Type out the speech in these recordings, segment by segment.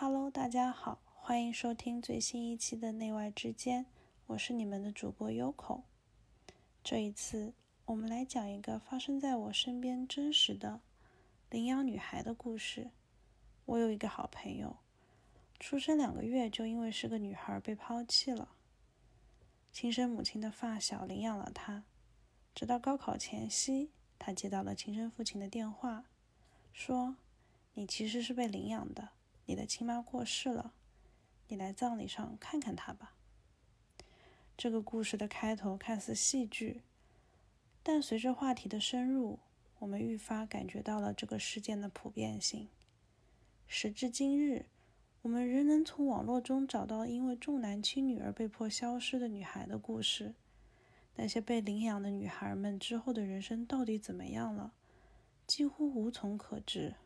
Hello，大家好，欢迎收听最新一期的内外之间，我是你们的主播优口。这一次，我们来讲一个发生在我身边真实的领养女孩的故事。我有一个好朋友，出生两个月就因为是个女孩被抛弃了，亲生母亲的发小领养了她，直到高考前夕，她接到了亲生父亲的电话，说：“你其实是被领养的。”你的亲妈过世了，你来葬礼上看看她吧。这个故事的开头看似戏剧，但随着话题的深入，我们愈发感觉到了这个事件的普遍性。时至今日，我们仍能从网络中找到因为重男轻女而被迫消失的女孩的故事。那些被领养的女孩们之后的人生到底怎么样了，几乎无从可知。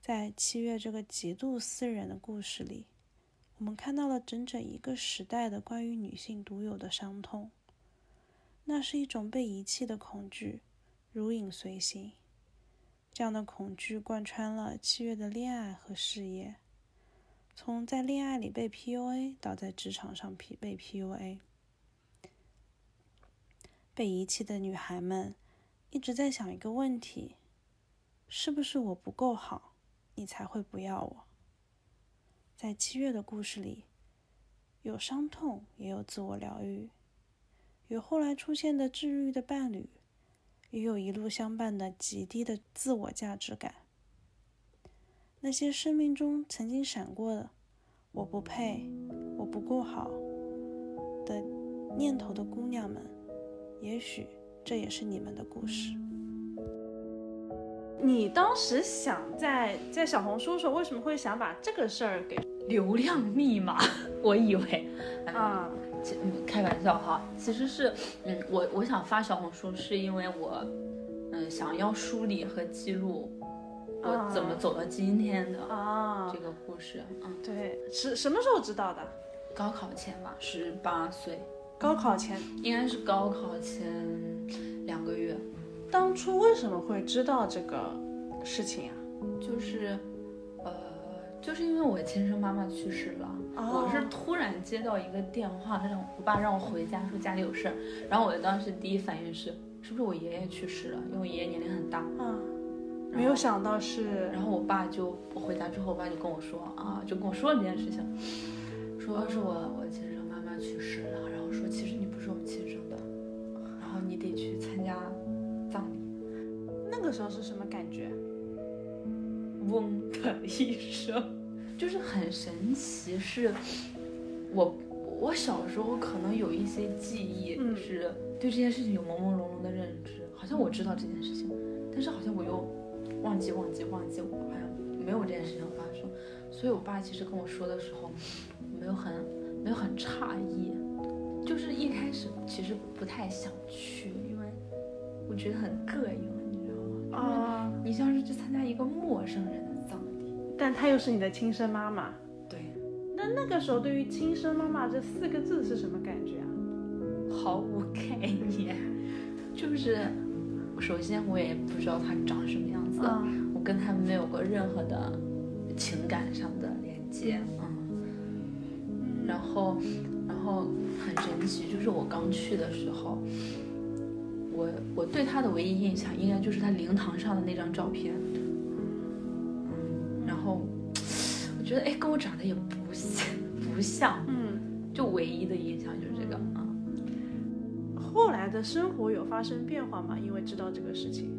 在七月这个极度私人的故事里，我们看到了整整一个时代的关于女性独有的伤痛。那是一种被遗弃的恐惧，如影随形。这样的恐惧贯穿了七月的恋爱和事业，从在恋爱里被 PUA 到在职场上被 PUA。被遗弃的女孩们一直在想一个问题：是不是我不够好？你才会不要我。在七月的故事里，有伤痛，也有自我疗愈，有后来出现的治愈的伴侣，也有一路相伴的极低的自我价值感。那些生命中曾经闪过的“我不配，我不够好”的念头的姑娘们，也许这也是你们的故事。你当时想在在小红书的时候，为什么会想把这个事儿给 流量密码？我以为啊，嗯开玩笑哈，其实是，嗯，我我想发小红书是因为我，嗯，想要梳理和记录我怎么走到今天的啊这个故事。嗯，对，是什么时候知道的？高考前吧，十八岁。高考前应该是高考前两个月。当初为什么会知道这个事情啊？就是，呃，就是因为我亲生妈妈去世了，我是突然接到一个电话，让我爸让我回家，说家里有事儿。然后我当时第一反应是，是不是我爷爷去世了？因为我爷爷年龄很大。嗯，没有想到是。然后我爸就我回家之后，我爸就跟我说啊，就跟我说了这件事情，说是我我亲生妈妈去世了，然后说其实你不是我们亲生的，然后你得去参加。那个时候是什么感觉？嗡的一声，就是很神奇。是我，我小时候可能有一些记忆，是对这件事情有朦朦胧胧的认知，好像我知道这件事情，但是好像我又忘记忘记忘记，我好像没有这件事情发生。所以我爸其实跟我说的时候，没有很没有很诧异，就是一开始其实不太想去。因为我觉得很膈应，啊，你像是去参加一个陌生人的葬礼，但她又是你的亲生妈妈。对，那那个时候对于“亲生妈妈”这四个字是什么感觉啊？毫无概念，就是首先我也不知道她长什么样子，我跟她没有过任何的情感上的连接，嗯，然后，然后很神奇，就是我刚去的时候。我我对他的唯一印象应该就是他灵堂上的那张照片，嗯，然后我觉得哎，跟我长得也不像，不像，嗯，就唯一的印象就是这个啊。后来的生活有发生变化吗？因为知道这个事情，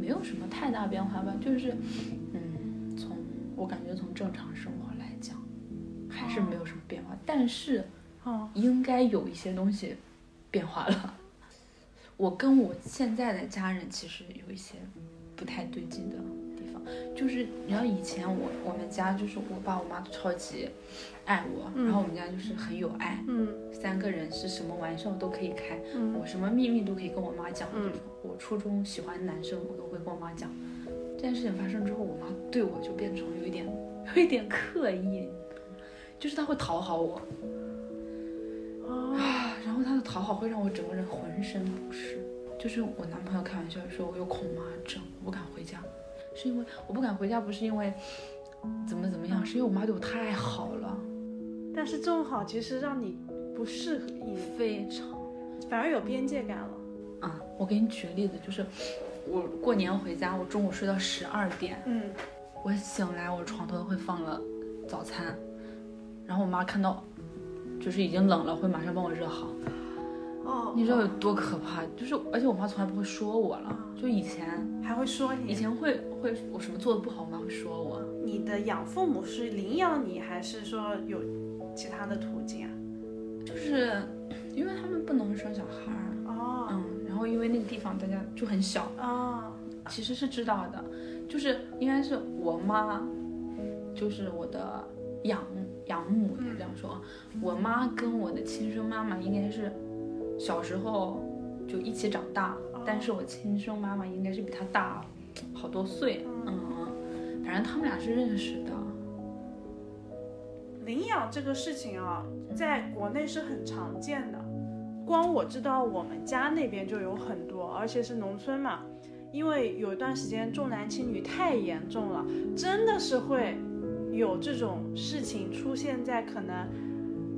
没有什么太大变化吧，就是嗯，从我感觉从正常生活来讲，还是没有什么变化，但是哦，应该有一些东西变化了。我跟我现在的家人其实有一些不太对劲的地方，就是你知道以前我我们家就是我爸我妈都超级爱我，然后我们家就是很有爱，嗯，三个人是什么玩笑都可以开，我什么秘密都可以跟我妈讲，嗯，我初中喜欢男生我都会跟我妈讲，这件事情发生之后，我妈对我就变成有一点有一点刻意，就是她会讨好我。啊，然后他的讨好会让我整个人浑身不适。就是我男朋友开玩笑说我有恐妈症，我不敢回家。是因为我不敢回家，不是因为怎么怎么样，是因为我妈对我太好了。但是这种好其实让你不适合，你非常反而有边界感了。啊，我给你举个例子，就是我过年回家，我中午睡到十二点，嗯，我醒来，我床头会放了早餐，然后我妈看到就是已经冷了，会马上帮我热好。哦，你知道有多可怕？就是而且我妈从来不会说我了，就以前还会说你，以前会会我什么做的不好，我妈会说我。你的养父母是领养你，还是说有其他的途径啊？就是因为他们不能生小孩儿，哦，嗯，然后因为那个地方大家就很小，哦，其实是知道的，就是应该是我妈，就是我的养养母，这样说，我妈跟我的亲生妈妈应该是小时候就一起长大，但是我亲生妈妈应该是比她大好多岁，嗯，反正他们俩是认识的。领养这个事情啊，在国内是很常见的，光我知道我们家那边就有很多，而且是农村嘛，因为有一段时间重男轻女太严重了，真的是会有这种事情出现在可能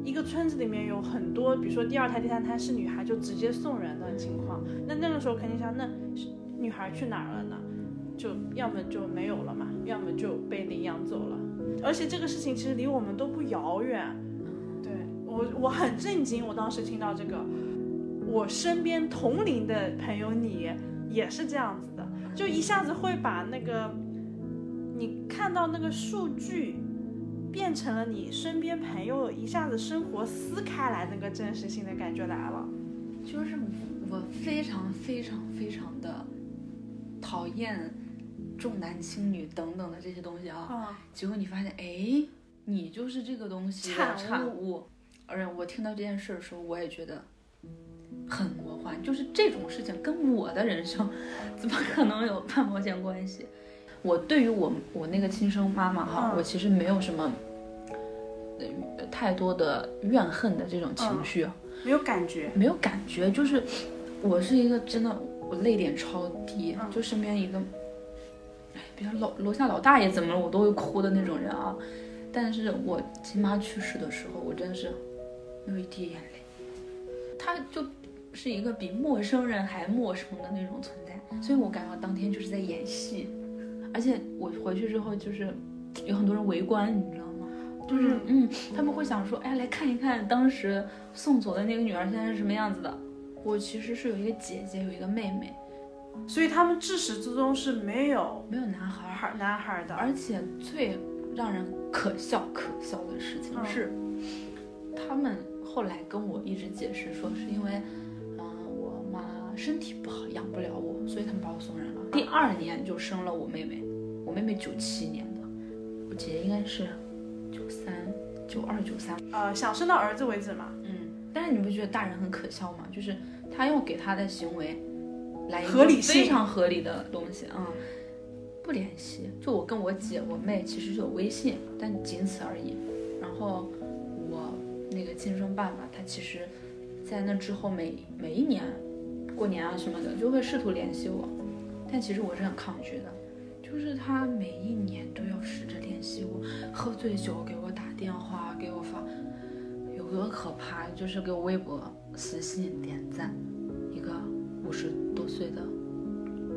一个村子里面有很多，比如说第二胎、第三胎是女孩，就直接送人的情况。那那个时候肯定想，那女孩去哪儿了呢？就要么就没有了嘛，要么就被领养走了。而且这个事情其实离我们都不遥远，对我我很震惊，我当时听到这个，我身边同龄的朋友你也是这样子的，就一下子会把那个你看到那个数据，变成了你身边朋友一下子生活撕开来那个真实性的感觉来了，就是我非常非常非常的讨厌。重男轻女等等的这些东西啊，结果你发现，哎，你就是这个东西的产物。而且我听到这件事的时候，我也觉得很魔幻。就是这种事情跟我的人生 怎么可能有半毛钱关系？我对于我我那个亲生妈妈哈，我其实没有什么太多的怨恨的这种情绪，没有感觉，没有感觉。就是我是一个真的，我泪点超低，就身边一个。比如老楼下老大爷怎么了，我都会哭的那种人啊。但是我亲妈去世的时候，我真的是没有一滴眼泪。她就是一个比陌生人还陌生的那种存在，所以我感觉当天就是在演戏。而且我回去之后，就是有很多人围观，你知道吗？就是嗯，他们会想说，哎，来看一看当时送走的那个女儿现在是什么样子的。我其实是有一个姐姐，有一个妹妹。所以他们自始至终是没有没有男孩孩男孩的，而且最让人可笑可笑的事情是，他们后来跟我一直解释说，是因为，身体不好，养不了我，所以他们把我送人了。第二年就生了我妹妹，我妹妹九七年的，我姐姐应该是九三九二九三，呃，想生到儿子为止嘛。嗯，但是你不觉得大人很可笑吗？就是他要给他的行为。来合理非常合理的东西啊，不联系，就我跟我姐、我妹其实是有微信，但仅此而已。然后我那个亲生爸爸，他其实，在那之后每每一年过年啊什么的，就会试图联系我，但其实我是很抗拒的，就是他每一年都要试着联系我，喝醉酒给我打电话，给我发，有多可怕？就是给我微博私信点赞，一个五十多。岁的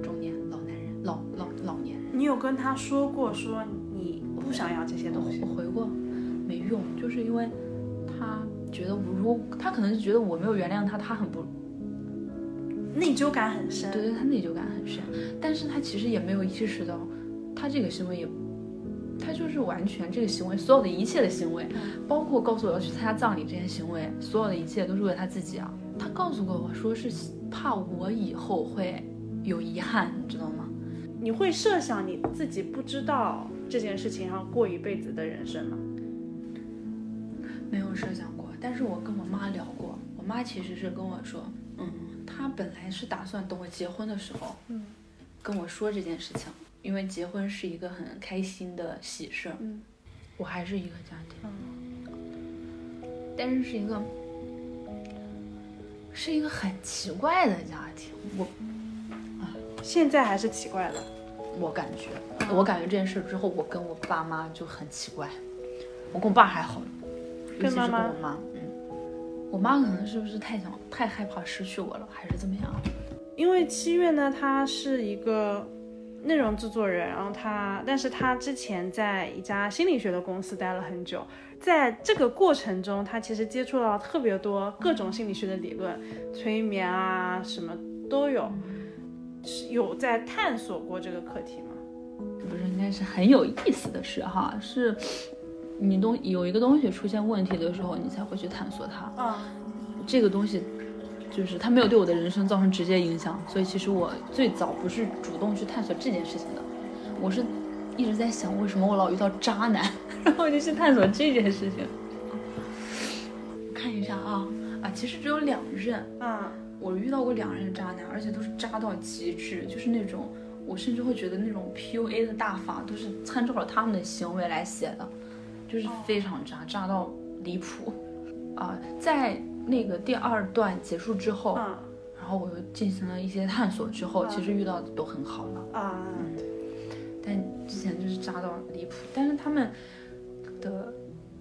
中年老男人，老老老年人，你有跟他说过说你不想要这些东西？我回过，没用，就是因为他觉得我，如果他可能是觉得我没有原谅他，他很不内疚感很深。对对，他内疚感很深，但是他其实也没有意识到，他这个行为也，他就是完全这个行为，所有的一切的行为，包括告诉我要去参加葬礼这些行为，所有的一切都是为了他自己啊。他告诉过我说是。怕我以后会有遗憾，你知道吗？你会设想你自己不知道这件事情，然后过一辈子的人生吗？没有设想过，但是我跟我妈聊过，我妈其实是跟我说，嗯，她本来是打算等我结婚的时候，嗯，跟我说这件事情，因为结婚是一个很开心的喜事我还是一个家庭，嗯，但是是一个。是一个很奇怪的家庭，我，啊，现在还是奇怪的，我感觉，我感觉这件事之后，我跟我爸妈就很奇怪。我跟我爸还好，尤其是跟我妈，嗯，我妈可能是不是太想太害怕失去我了，还是怎么样？因为七月呢，他是一个内容制作人，然后他，但是他之前在一家心理学的公司待了很久，在这个过程中，他其实接触到特别多各种心理学的理论，催眠啊什么都有，有在探索过这个课题吗？不是，应该是很有意思的事哈，是。你东有一个东西出现问题的时候，你才会去探索它。啊，这个东西就是它没有对我的人生造成直接影响，所以其实我最早不是主动去探索这件事情的，我是一直在想为什么我老遇到渣男，然后我就去探索这件事情。看一下啊啊，其实只有两任啊，我遇到过两任渣男，而且都是渣到极致，就是那种我甚至会觉得那种 PUA 的大法都是参照了他们的行为来写的。就是非常渣，渣到离谱，啊，在那个第二段结束之后，然后我又进行了一些探索之后，其实遇到的都很好了啊，嗯，但之前就是渣到离谱，但是他们的，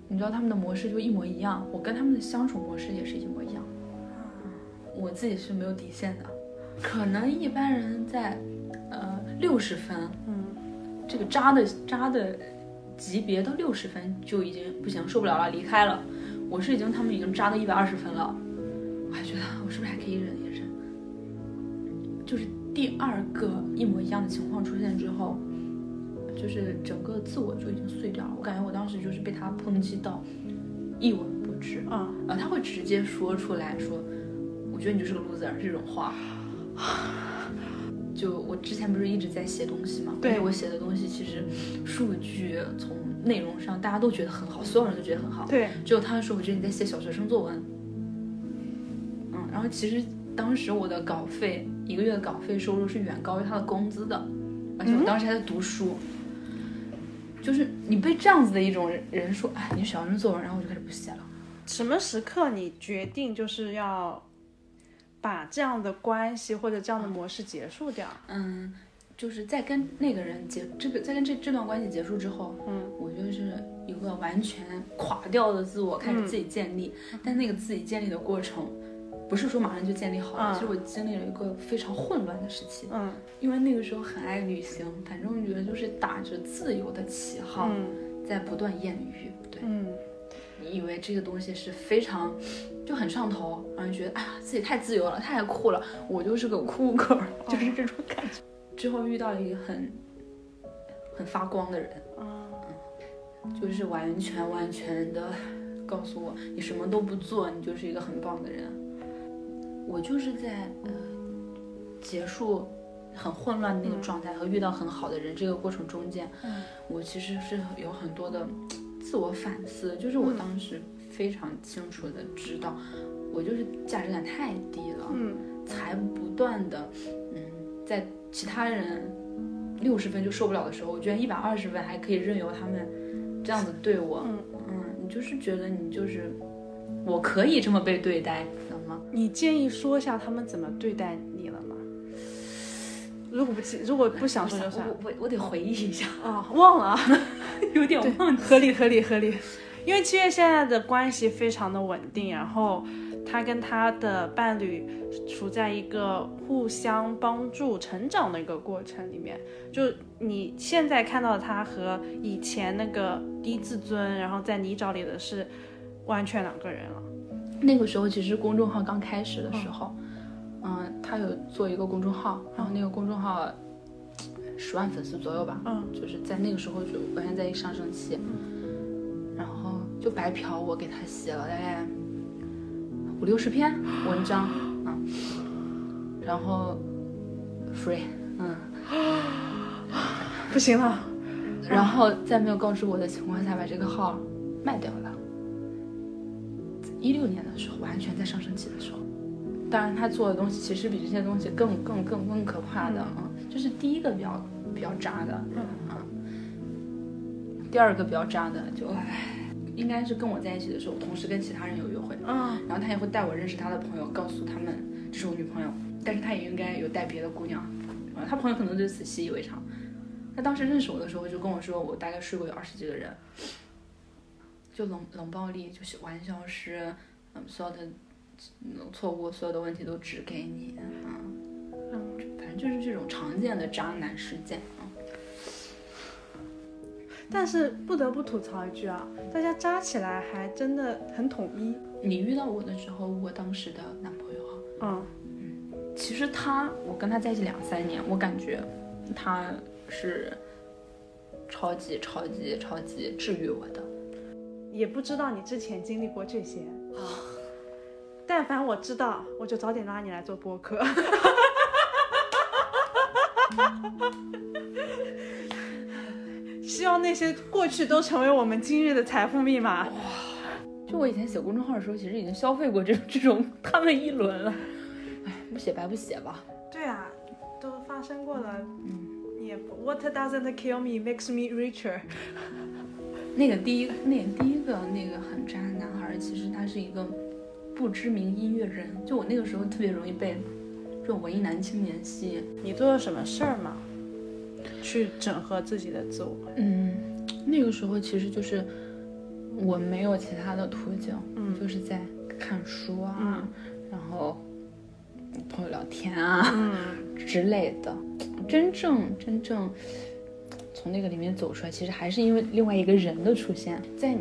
你知道他们的模式就一模一样，我跟他们的相处模式也是一模一样，我自己是没有底线的，可能一般人在，呃，六十分，嗯，这个渣的渣的。级别到六十分就已经不行，受不了了，离开了。我是已经他们已经扎到一百二十分了，我还觉得我是不是还可以忍一忍？就是第二个一模一样的情况出现之后，就是整个自我就已经碎掉了。我感觉我当时就是被他抨击到一文不值啊，然后他会直接说出来说，我觉得你就是个 loser 这种话。就我之前不是一直在写东西嘛，对我写的东西其实数据从内容上大家都觉得很好，所有人都觉得很好，对，只有他说我觉得你在写小学生作文，嗯，然后其实当时我的稿费一个月的稿费收入是远高于他的工资的，而且我当时还在读书，就是你被这样子的一种人说，哎，你小学生作文，然后我就开始不写了。什么时刻你决定就是要？把这样的关系或者这样的模式结束掉。嗯，就是在跟那个人结这个，在跟这这段关系结束之后，嗯，我就是一个完全垮掉的自我开始自己建立。但那个自己建立的过程，不是说马上就建立好了。其实我经历了一个非常混乱的时期。嗯，因为那个时候很爱旅行，反正我觉得就是打着自由的旗号，在不断艳遇。对，嗯。你以为这个东西是非常就很上头，然后觉得哎呀自己太自由了，太酷了，我就是个酷狗，就是这种感觉。之后遇到一个很很发光的人，就是完全完全的告诉我，你什么都不做，你就是一个很棒的人。我就是在呃结束很混乱的那个状态和遇到很好的人这个过程中间，我其实是有很多的。自我反思，就是我当时非常清楚的知道，我就是价值感太低了，嗯，才不断的，嗯，在其他人六十分就受不了的时候，我觉得一百二十分还可以任由他们这样子对我，嗯嗯，你就是觉得你就是我可以这么被对待的吗？你建议说一下他们怎么对待你？如果不记，如果不想说就算，我我我得回忆一下啊，忘了，有点忘，合理合理合理。因为七月现在的关系非常的稳定，然后他跟他的伴侣处在一个互相帮助成长的一个过程里面。就你现在看到他和以前那个低自尊，然后在泥沼里的是完全两个人了。那个时候其实公众号刚开始的时候。嗯，他有做一个公众号，然后那个公众号十万粉丝左右吧，嗯，就是在那个时候就完全在一上升期，然后就白嫖我给他写了大概五六十篇文章，嗯，然后 free，嗯，不行了，然后在没有告知我的情况下把这个号卖掉了，一六年的时候完全在上升期的时候。当然，他做的东西其实比这些东西更更更更可怕的，啊，这是第一个比较比较渣的，嗯。第二个比较渣的就唉，应该是跟我在一起的时候，同时跟其他人有约会，嗯，然后他也会带我认识他的朋友，告诉他们这是我女朋友，但是他也应该有带别的姑娘，啊，他朋友可能对此习以为常，他当时认识我的时候就跟我说，我大概睡过有二十几个人，就冷冷暴力，就是玩消失，嗯，所有的错误，所有的问题都指给你，嗯，反正就是这种常见的渣男事件啊。但是不得不吐槽一句啊，大家渣起来还真的很统一。你遇到我的时候，我当时的男朋友啊，嗯，其实他，我跟他在一起两三年，我感觉他是超级超级超级治愈我的。也不知道你之前经历过这些啊，但凡我知道，我就早点拉你来做播客。希望那些过去都成为我们今日的财富密码。哇，就我以前写公众号的时候，其实已经消费过这种这种他们一轮了。哎，不写白不写吧。对啊，都发生过了。嗯，也 What doesn't kill me makes me richer。那个第一，那第一个那个很渣的男孩，其实他是一个不知名音乐人。就我那个时候特别容易被这种文艺男青年吸引。你做了什么事儿吗？去整合自己的自我。嗯，那个时候其实就是我没有其他的途径，嗯，就是在看书啊，然后朋友聊天啊，嗯之类的。真正真正从那个里面走出来，其实还是因为另外一个人的出现。在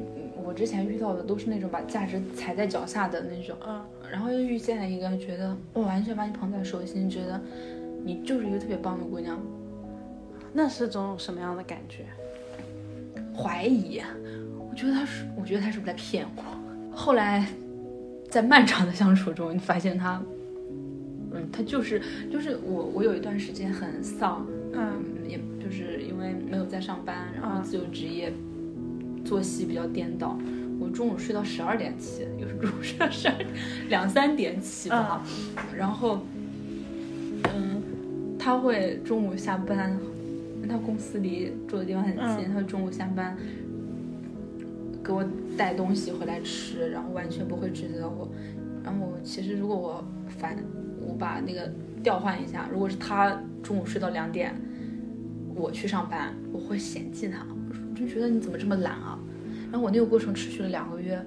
我之前遇到的都是那种把价值踩在脚下的那种，嗯，然后又遇见了一个觉得我完全把你捧在手心，觉得你就是一个特别棒的姑娘。那是种什么样的感觉？怀疑，我觉得他是，我觉得他是不是在骗我？后来，在漫长的相处中，你发现他，嗯，他就是，就是我，我有一段时间很丧，嗯，也就是因为没有在上班，然后自由职业，作息比较颠倒，我中午睡到十二点起，有时候中午睡到十二两三点起吧，然后，嗯，他会中午下班。他公司离住的地方很近，他中午下班给我带东西回来吃，然后完全不会指责我。然后其实如果我反，我把那个调换一下，如果是他中午睡到两点，我去上班，我会嫌弃他，我就觉得你怎么这么懒啊？然后我那个过程持续了两个月。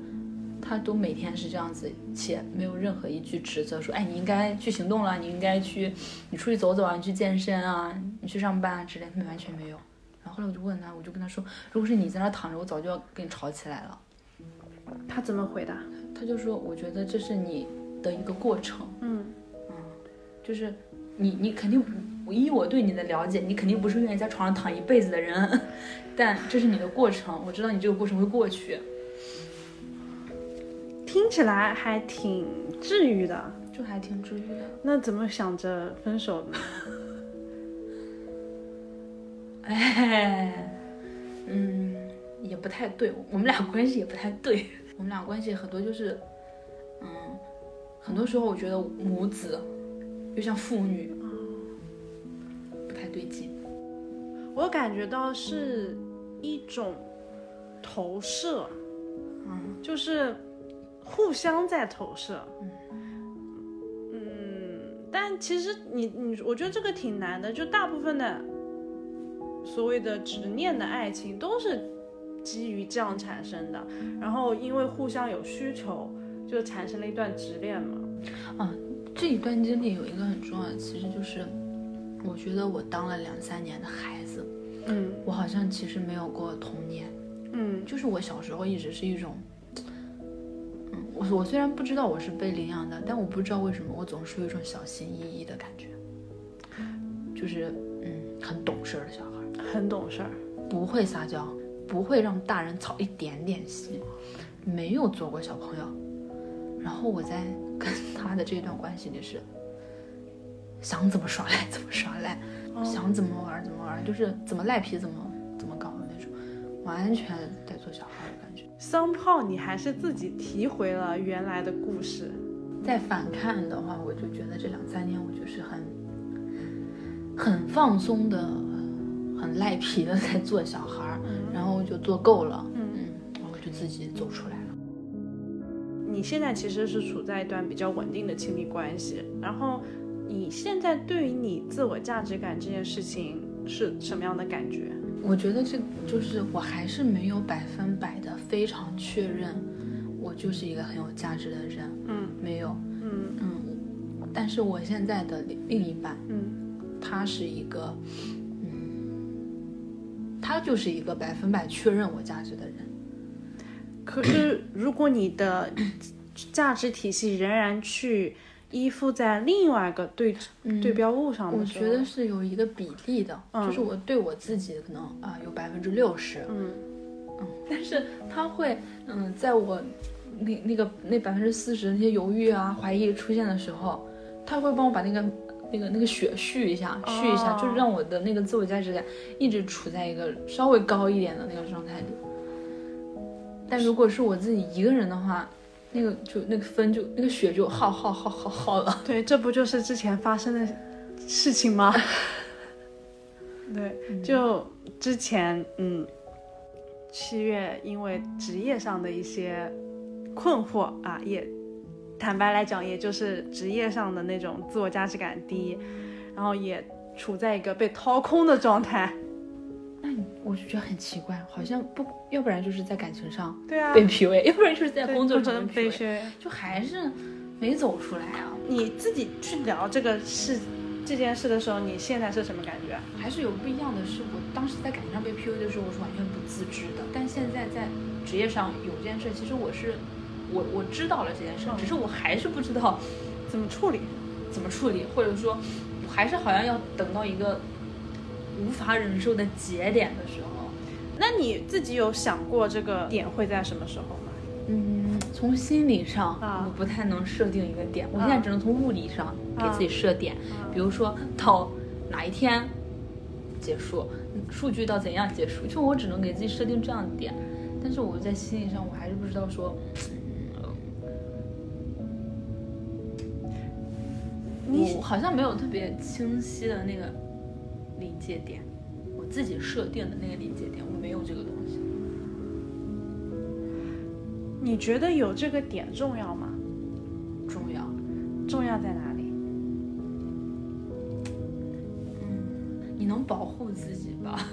他都每天是这样子，且没有任何一句指责，说，哎，你应该去行动了，你应该去，你出去走走啊，你去健身啊，你去上班啊之类，他完全没有。然后后来我就问他，我就跟他说，如果是你在那躺着，我早就要跟你吵起来了。他怎么回答？他就说，我觉得这是你的一个过程。嗯嗯，就是你你肯定，依我对你的了解，你肯定不是愿意在床上躺一辈子的人，但这是你的过程，我知道你这个过程会过去。听起来还挺治愈的，就还挺治愈的。那怎么想着分手呢？哎，嗯，也不太对，我们俩关系也不太对。我们俩关系很多就是，嗯，很多时候我觉得母子又像父女，不太对劲。我感觉到是一种投射，嗯，就是。互相在投射，嗯，但其实你你，我觉得这个挺难的。就大部分的所谓的执念的爱情，都是基于这样产生的。然后因为互相有需求，就产生了一段执恋嘛。啊，这一段经历有一个很重要的，其实就是，我觉得我当了两三年的孩子，嗯，我好像其实没有过童年，嗯，就是我小时候一直是一种。嗯我我虽然不知道我是被领养的，但我不知道为什么我总是有一种小心翼翼的感觉，就是嗯，很懂事的小孩，很懂事，不会撒娇，不会让大人操一点点心，没有做过小朋友。然后我在跟他的这段关系里是，想怎么耍赖怎么耍赖，想怎么玩怎么玩，就是怎么赖皮怎么怎么搞的那种，完全在做小孩的感觉。桑炮，你还是自己提回了原来的故事。再反看的话，我就觉得这两三年我就是很很放松的、很赖皮的在做小孩儿，然后就做够了，嗯，然后就自己走出来了。你现在其实是处在一段比较稳定的亲密关系，然后你现在对于你自我价值感这件事情，是什么样的感觉？我觉得这就是我还是没有百分百的非常确认，我就是一个很有价值的人。嗯，没有。嗯嗯，但是我现在的另一半，嗯，他是一个，嗯，他就是一个百分百确认我价值的人。可是如果你的价值体系仍然去依附在另外一个对对标物上我的时候，觉得是有一个比例的，嗯就是我对我自己可能啊、有百分之六十，嗯嗯，但是他会，嗯，在我那那个那百分之四十那些犹豫啊、怀疑出现的时候，他会帮我把那个那个那个血续一下，续一下，哦就是让我的那个自我价值感一直处在一个稍微高一点的那个状态里。但如果是我自己一个人的话，那个就那个分就那个血就耗耗耗耗耗了。对，这不就是之前发生的事情吗？对，就之前，嗯，七月因为职业上的一些困惑啊，也坦白来讲，也就是职业上的那种自我价值感低，然后也处在一个被掏空的状态。我就觉得很奇怪，好像不，要不然就是在感情上对啊，被 PUA，要不然就是在工作中被 PUA，就还是没走出来啊。你自己去聊这个事这件事的时候，你现在是什么感觉？还是有不一样的是，我当时在感情上被 PUA 的时候，我是完全不自知的。但现在在职业上有件事，其实我是我我知道了这件事，嗯只是我还是不知道怎么处理？怎么处理，或者说，我还是好像要等到一个无法忍受的节点的时候。那你自己有想过这个点会在什么时候吗？嗯，从心理上，啊我不太能设定一个点，我啊现在只能从物理上给自己设点，比如说到哪一天结束，数据到怎样结束，就我只能给自己设定这样的点。但是我在心理上，我还是不知道说，你我好像没有特别清晰的那个临界点，我自己设定的那个临界点，我没有这个东西。你觉得有这个点重要吗？重要，重要在哪里？嗯你能保护自己吧？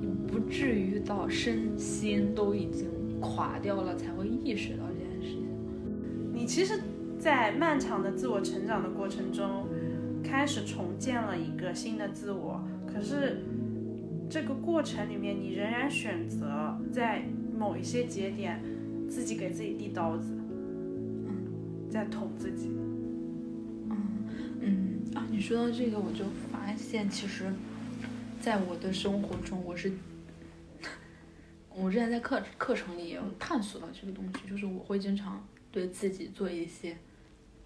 你不至于到身心都已经垮掉了才会意识到这件事情。你其实，在漫长的自我成长的过程中，开始重建了一个新的自我。可是，这个过程里面，你仍然选择在某一些节点，自己给自己递刀子，嗯在捅自己。嗯啊，你说到这个，我就发现其实，在我的生活中，我是，我之前在课课程里也有探索到这个东西，就是我会经常对自己做一些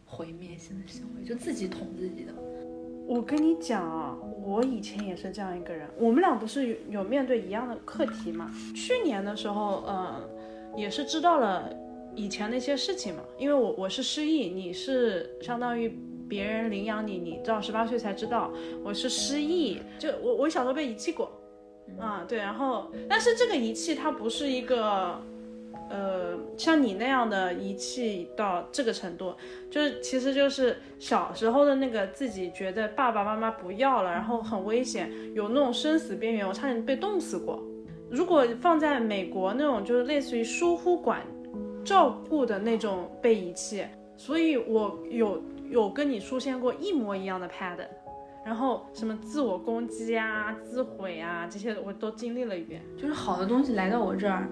毁灭性的行为，就自己捅自己的。我跟你讲啊，我以前也是这样一个人。我们俩不是有有面对一样的课题嘛？去年的时候，嗯，也是知道了以前那些事情嘛。因为我我是失忆，你是相当于别人领养你，你到十八岁才知道我是失忆。就我我小时候被遗弃过，啊对，然后但是这个遗弃它不是一个。呃，像你那样的遗弃到这个程度，就是其实就是小时候的那个自己觉得爸爸妈妈不要了，然后很危险，有那种生死边缘，我差点被冻死过。如果放在美国那种就是类似于疏忽管照顾的那种被遗弃，所以我有有跟你出现过一模一样的 pattern，然后什么自我攻击啊、自毁啊这些我都经历了一遍。就是好的东西来到我这儿，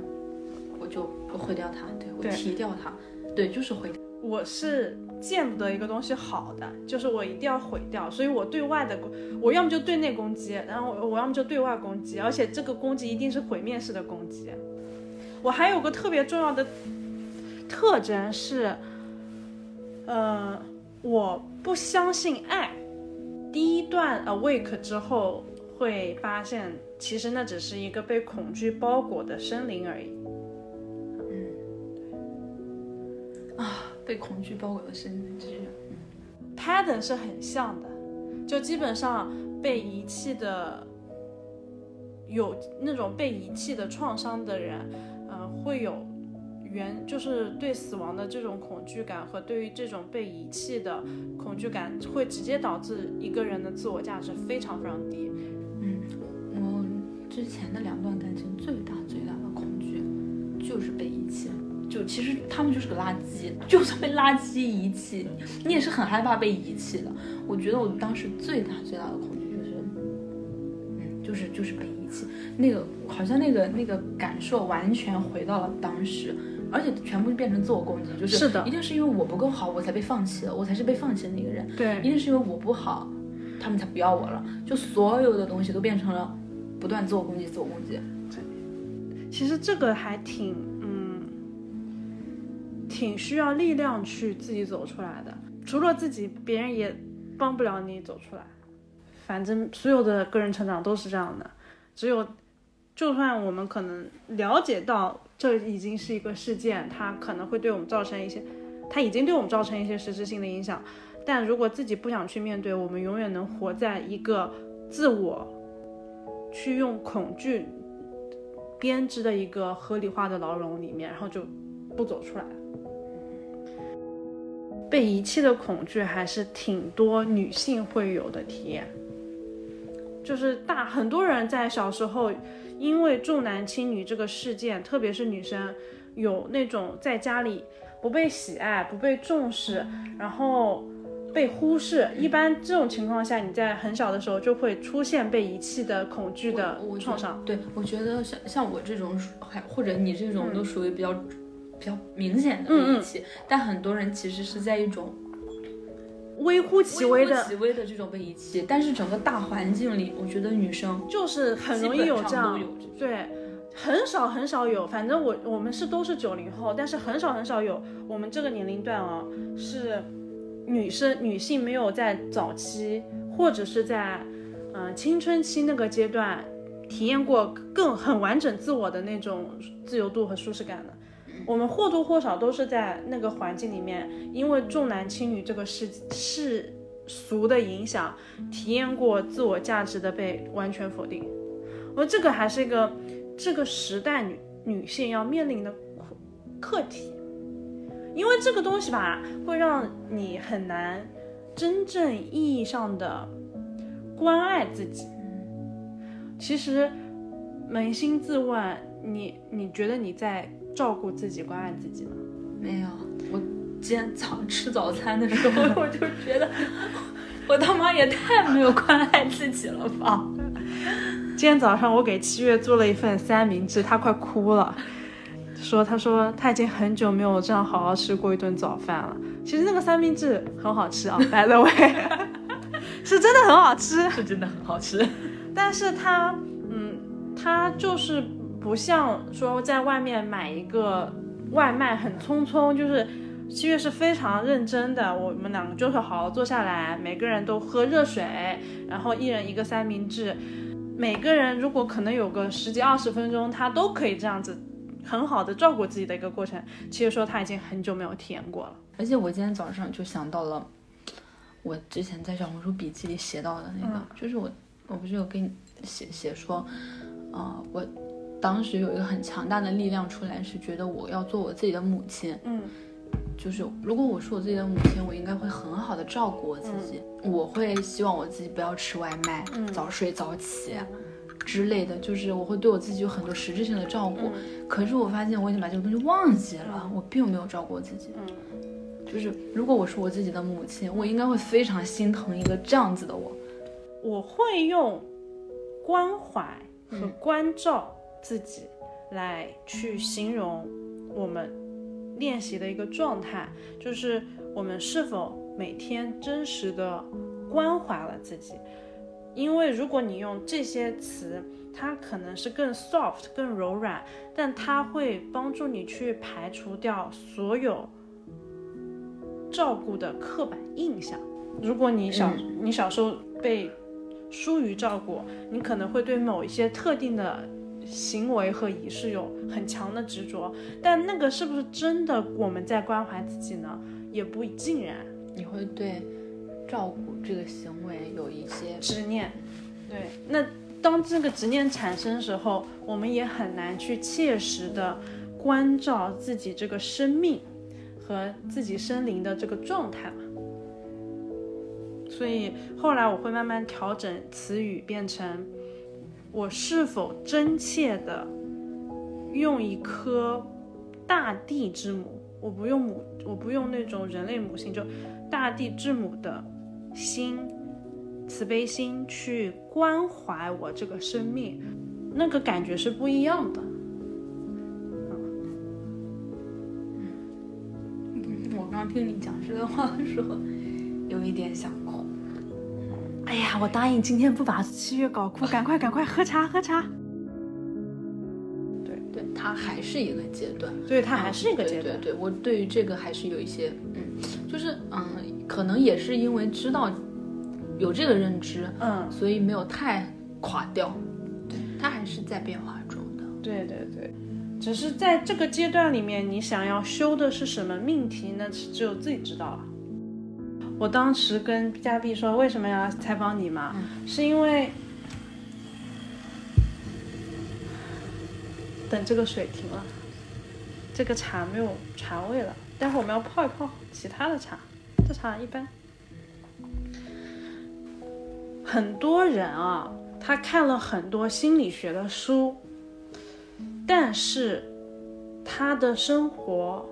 我就我毁掉它，对我提掉它，对，就是毁掉。我是见不得一个东西好的，就是我一定要毁掉，所以我对外的攻，我要么就对内攻击，然后我要么就对外攻击，而且这个攻击一定是毁灭式的攻击。我还有个特别重要的特征是，呃，我不相信爱。第一段 awake 之后，会发现其实那只是一个被恐惧包裹的生灵而已。啊被恐惧包裹的身体，这种 pattern 是很像的，就基本上被遗弃的，有那种被遗弃的创伤的人，呃，会有原就是对死亡的这种恐惧感和对于这种被遗弃的恐惧感，会直接导致一个人的自我价值非常非常低。嗯，我之前的两段感情最大最大的恐惧就是被遗弃。就其实他们就是个垃圾，就算被垃圾遗弃，你也是很害怕被遗弃的。我觉得我当时最大最大的恐惧就是，嗯，就是就是被遗弃。那个好像那个那个感受完全回到了当时，而且全部变成自我攻击，就是是的，一定是因为我不够好，我才被放弃了，我才是被放弃的那个人。对，一定是因为我不好，他们才不要我了。就所有的东西都变成了不断自我攻击，自我攻击。对，其实这个还挺。挺需要力量去自己走出来的，除了自己，别人也帮不了你走出来。反正所有的个人成长都是这样的，只有，就算我们可能了解到这已经是一个事件，它可能会对我们造成一些，它已经对我们造成一些实质性的影响，但如果自己不想去面对，我们永远能活在一个自我去用恐惧编织的一个合理化的牢笼里面，然后就不走出来。被遗弃的恐惧还是挺多女性会有的体验，就是大很多人在小时候因为重男轻女这个事件，特别是女生有那种在家里不被喜爱、不被重视，然后被忽视。一般这种情况下，你在很小的时候就会出现被遗弃的恐惧的创伤。对，我觉得像像我这种，还或者你这种都属于比较。比较明显的被遗弃，但很多人其实是在一种微乎其微的、其微的这种被遗弃。但是整个大环境里，我觉得女生就是很容易有这样，对，很少很少有。反正我我们是都是九零后，但是很少很少有我们这个年龄段啊，是女生女性没有在早期或者是在嗯青春期那个阶段体验过更很完整自我的那种自由度和舒适感的。我们或多或少都是在那个环境里面，因为重男轻女这个世世俗的影响，体验过自我价值的被完全否定。我这个还是一个这个时代女女性要面临的课题，因为这个东西吧，会让你很难真正意义上的关爱自己。其实扪心自问，你你觉得你在？照顾自己、关爱自己吗？没有，我今天早上吃早餐的时候，我就觉得 我他妈也太没有关爱自己了吧！今天早上我给七月做了一份三明治，他快哭了，说他说他已经很久没有这样好好吃过一顿早饭了。其实那个三明治很好吃啊，by the way，是真的很好吃，是真的很好吃。但是他，嗯，他就是。不像说在外面买一个外卖很匆匆，就是七月是非常认真的。我们两个就是好好坐下来，每个人都喝热水，然后一人一个三明治。每个人如果可能有个十几二十分钟，他都可以这样子很好的照顾自己的一个过程。其实说他已经很久没有体验过了。而且我今天早上就想到了我之前在小红书笔记里写到的那个，就是我我不是有给你写写说，啊我。当时有一个很强大的力量出来，是觉得我要做我自己的母亲。嗯，就是如果我是我自己的母亲，我应该会很好的照顾我自己。我会希望我自己不要吃外卖，早睡早起之类的，就是我会对我自己有很多实质性的照顾。可是我发现我已经把这个东西忘记了，我并没有照顾我自己。嗯，就是如果我是我自己的母亲，我应该会非常心疼一个这样子的我。我会用关怀和关照。自己来去形容我们练习的一个状态，就是我们是否每天真实的关怀了自己。因为如果你用这些词，它可能是更 soft、更柔软，但它会帮助你去排除掉所有照顾的刻板印象。如果你小你小时候被疏于照顾，你可能会对某一些特定的。行为和仪式有很强的执着，但那个是不是真的我们在关怀自己呢？也不尽然。你会对照顾这个行为有一些执念，对。那当这个执念产生时候，我们也很难去切实的关照自己这个生命和自己生灵的这个状态嘛。所以后来我会慢慢调整词语，变成我是否真切的用一颗大地之母，我不用母，我不用那种人类母性，就大地之母的心，慈悲心去关怀我这个生命，那个感觉是不一样的。我刚听你讲这段话的时候，有一点想哭。哎呀，我答应今天不把七月搞哭，赶快赶快喝茶喝茶。对对，它还是一个阶段，对，它还是一个阶段。对对，我对于这个还是有一些，嗯，就是嗯，可能也是因为知道有这个认知，嗯，所以没有太垮掉。对，它还是在变化中的。对对对。只是在这个阶段里面，你想要修的是什么命题，那只有自己知道了。我当时跟嘉碧说，为什么要采访你嘛？是因为等这个水停了，这个茶没有茶味了，待会我们要泡一泡其他的茶，这茶一般。很多人啊，他看了很多心理学的书。但是，他的生活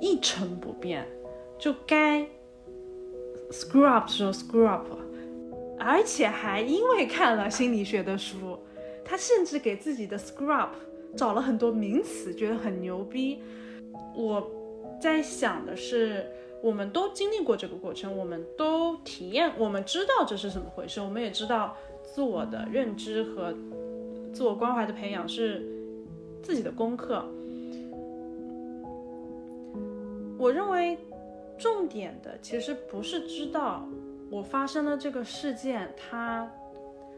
一成不变，就该 screw up 说 screw up，而且还因为看了心理学的书，他甚至给自己的 screw up 找了很多名词，觉得很牛逼。我在想的是，我们都经历过这个过程，我们都体验，我们知道这是怎么回事，我们也知道自我的认知和自我关怀的培养是。自己的功课，我认为重点的其实不是知道我发生了这个事件，它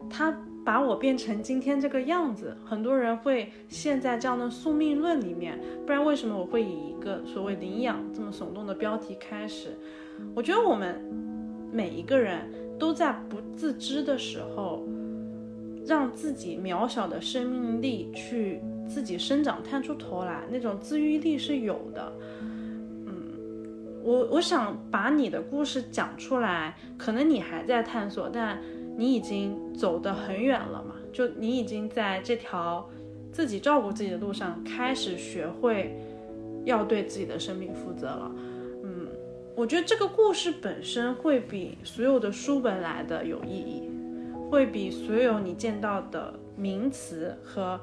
它把我变成今天这个样子。很多人会陷在这样的宿命论里面，不然为什么我会以一个所谓领养这么耸动的标题开始？我觉得我们每一个人都在不自知的时候，让自己渺小的生命力去。自己生长探出头来，那种自愈力是有的。我我想把你的故事讲出来，可能你还在探索，但你已经走得很远了嘛？就你已经在这条自己照顾自己的路上，开始学会要对自己的生命负责了。嗯，我觉得这个故事本身会比所有的书本来的有意义，会比所有你见到的名词和。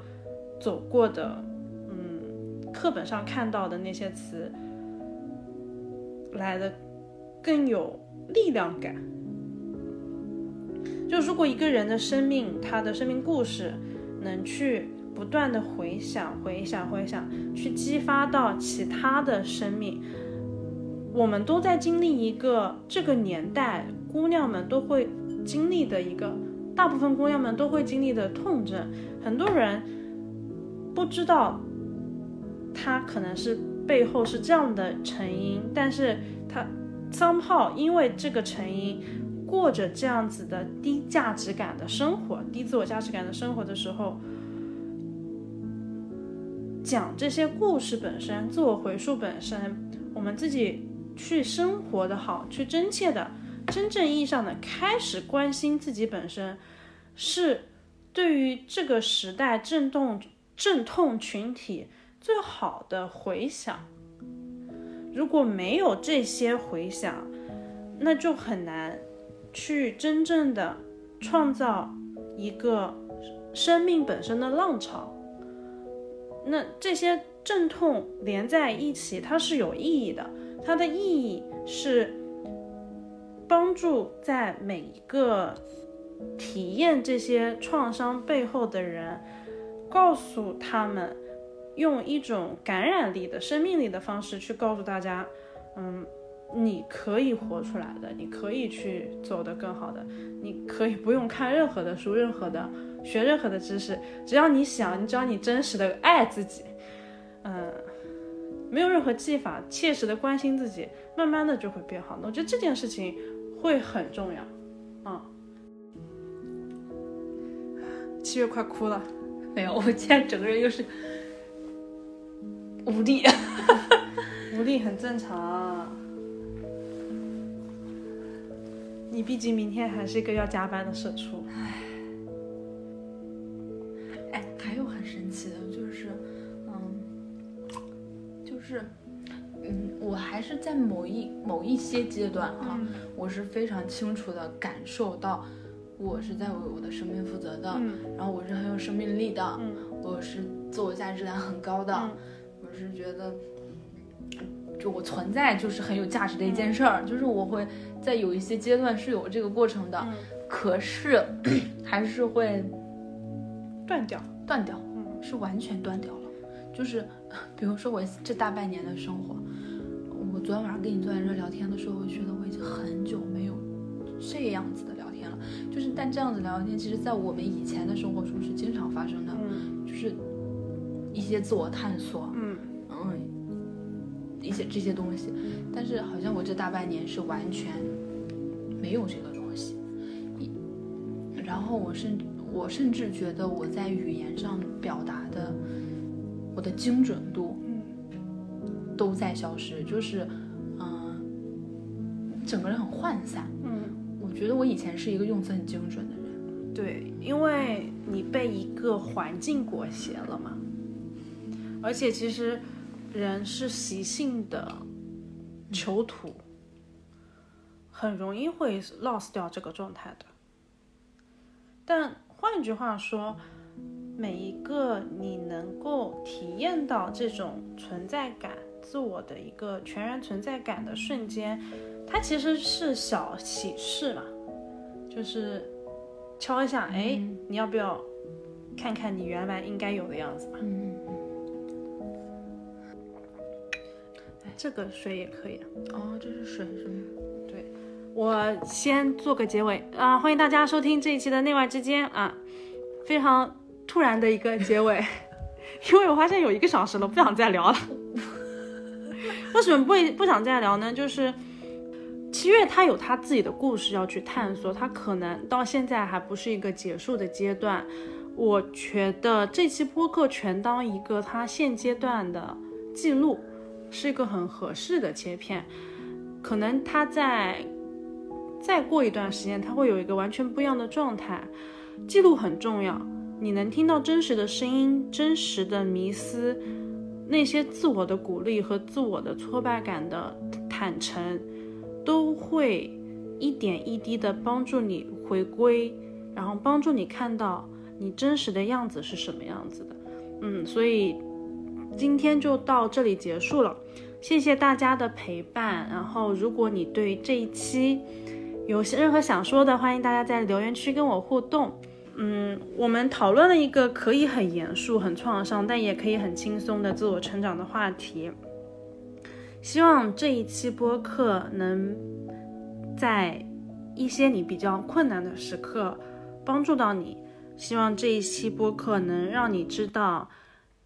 走过的，嗯，课本上看到的那些词来的更有力量感。就如果一个人的生命，他的生命故事能去不断的回想、回想、回想，去激发到其他的生命，我们都在经历一个这个年代姑娘们都会经历的一个，大部分姑娘们都会经历的痛症，很多人。不知道，他可能是背后是这样的成因，但是他桑泡因为这个成因，过着这样子的低价值感的生活，低自我价值感的生活的时候，讲这些故事本身，自我回溯本身，我们自己去生活的好，去真切的、真正意义上的开始关心自己本身，是对于这个时代震动。阵痛群体最好的回响，如果没有这些回响，那就很难去真正的创造一个生命本身的浪潮。那这些阵痛连在一起，它是有意义的，它的意义是帮助在每一个体验这些创伤背后的人。告诉他们，用一种感染力的生命力的方式去告诉大家，嗯，你可以活出来的，你可以去走得更好的，你可以不用看任何的书，任何的学任何的知识，只要你想，只要你真实的爱自己，嗯，没有任何技法，切实的关心自己，慢慢的就会变好。我觉得这件事情会很重要，嗯，七月快哭了。没有，我现在整个人又是无力，无力很正常。你毕竟明天还是一个要加班的社畜。唉，哎，还有很神奇的就是，嗯，就是，嗯，我还是在某一某一些阶段啊，我是非常清楚的感受到，我是在为我的生命负责的，然后我是很有生命力的，我是自我价值感很高的，我是觉得。就我存在就是很有价值的一件事儿，就是我会在有一些阶段是有这个过程的，可是还是会断掉，断掉，嗯，是完全断掉了。就是比如说我这大半年的生活，我昨天晚上跟你坐在这聊天的时候，我觉得我已经很久没有这样子的聊天了。就是但这样子聊天，其实在我们以前的生活中是经常发生的，就是一些自我探索，嗯。嗯。一些这些东西，但是好像我这大半年是完全没有这个东西，然后我甚我甚至觉得我在语言上表达的我的精准度，都在消失，就是嗯，整个人很涣散，嗯，我觉得我以前是一个用词很精准的人，对，因为你被一个环境裹挟了嘛，而且其实。人是习性的囚徒，很容易会 lost 掉这个状态的。但换句话说，每一个你能够体验到这种存在感、自我的一个全然存在感的瞬间，它其实是小启示嘛，就是敲一下，哎，你要不要看看你原来应该有的样子嘛？这个水也可以哦，这是水是吗？对，我先做个结尾啊，欢迎大家收听这一期的内外之间啊，非常突然的一个结尾，因为我发现有一个小时了，不想再聊了。为什么不不想再聊呢？就是七月他有他自己的故事要去探索，他可能到现在还不是一个结束的阶段。我觉得这期播客全当一个他现阶段的记录。是一个很合适的切片，可能它在再过一段时间，它会有一个完全不一样的状态。记录很重要，你能听到真实的声音、真实的迷思，那些自我的鼓励和自我的挫败感的坦诚，都会一点一滴的帮助你回归，然后帮助你看到你真实的样子是什么样子的。嗯，所以。今天就到这里结束了，谢谢大家的陪伴。然后，如果你对这一期有些任何想说的，欢迎大家在留言区跟我互动。嗯，我们讨论了一个可以很严肃、很创伤，但也可以很轻松的自我成长的话题。希望这一期播客能在一些你比较困难的时刻帮助到你。希望这一期播客能让你知道。